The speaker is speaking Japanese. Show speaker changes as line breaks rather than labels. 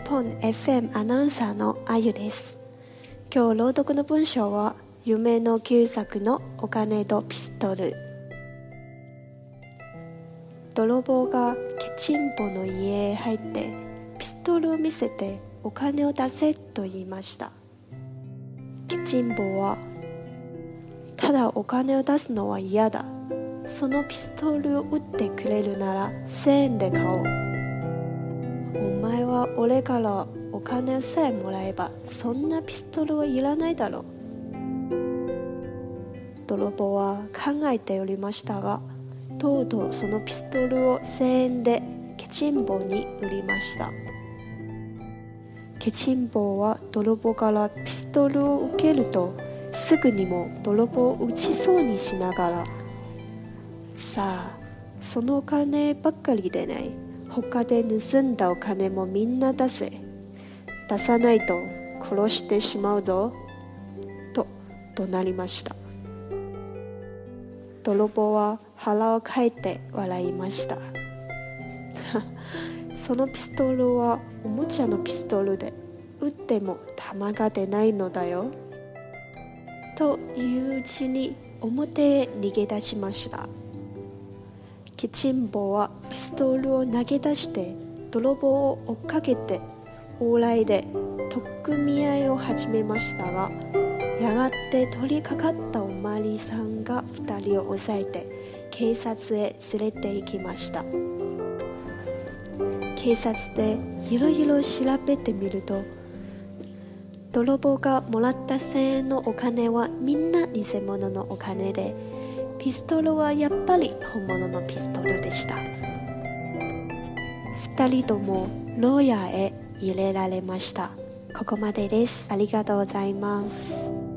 本 FM アナウンサーのあゆです。今日朗読の文章は夢の旧作のお金とピストル。泥棒がケチンポの家へ入ってピストルを見せてお金を出せと言いました。ケチンポはただお金を出すのは嫌だ。そのピストルを撃ってくれるなら1000円で買おう。は俺からお金さえもらえばそんなピストルはいらないだろう。泥棒は考えておりましたがとうとうそのピストルを1000円でケチンボに売りました。ケチンボは泥棒からピストルを受けるとすぐにも泥棒を撃ちそうにしながらさあそのお金ばっかりでない。他で盗んだお金もみんな出せ。出さないと殺してしまうぞ。と怒鳴りました。泥棒は腹をかいて笑いました。そのピストルはおもちゃのピストルで撃っても弾が出ないのだよ。といううちに表へ逃げ出しました。ケチンボはストルを投げ出して泥棒を追っかけて往来で取っ組み合いを始めましたがやがて取りかかったおまりさんが2人を押さえて警察へ連れて行きました。警察でいろいろ調べてみると泥棒がもらった1000円のお金はみんな偽物のお金でピストルはやっぱり本物のピストルでした。2人とも牢屋へ入れられました。ここまでです。ありがとうございます。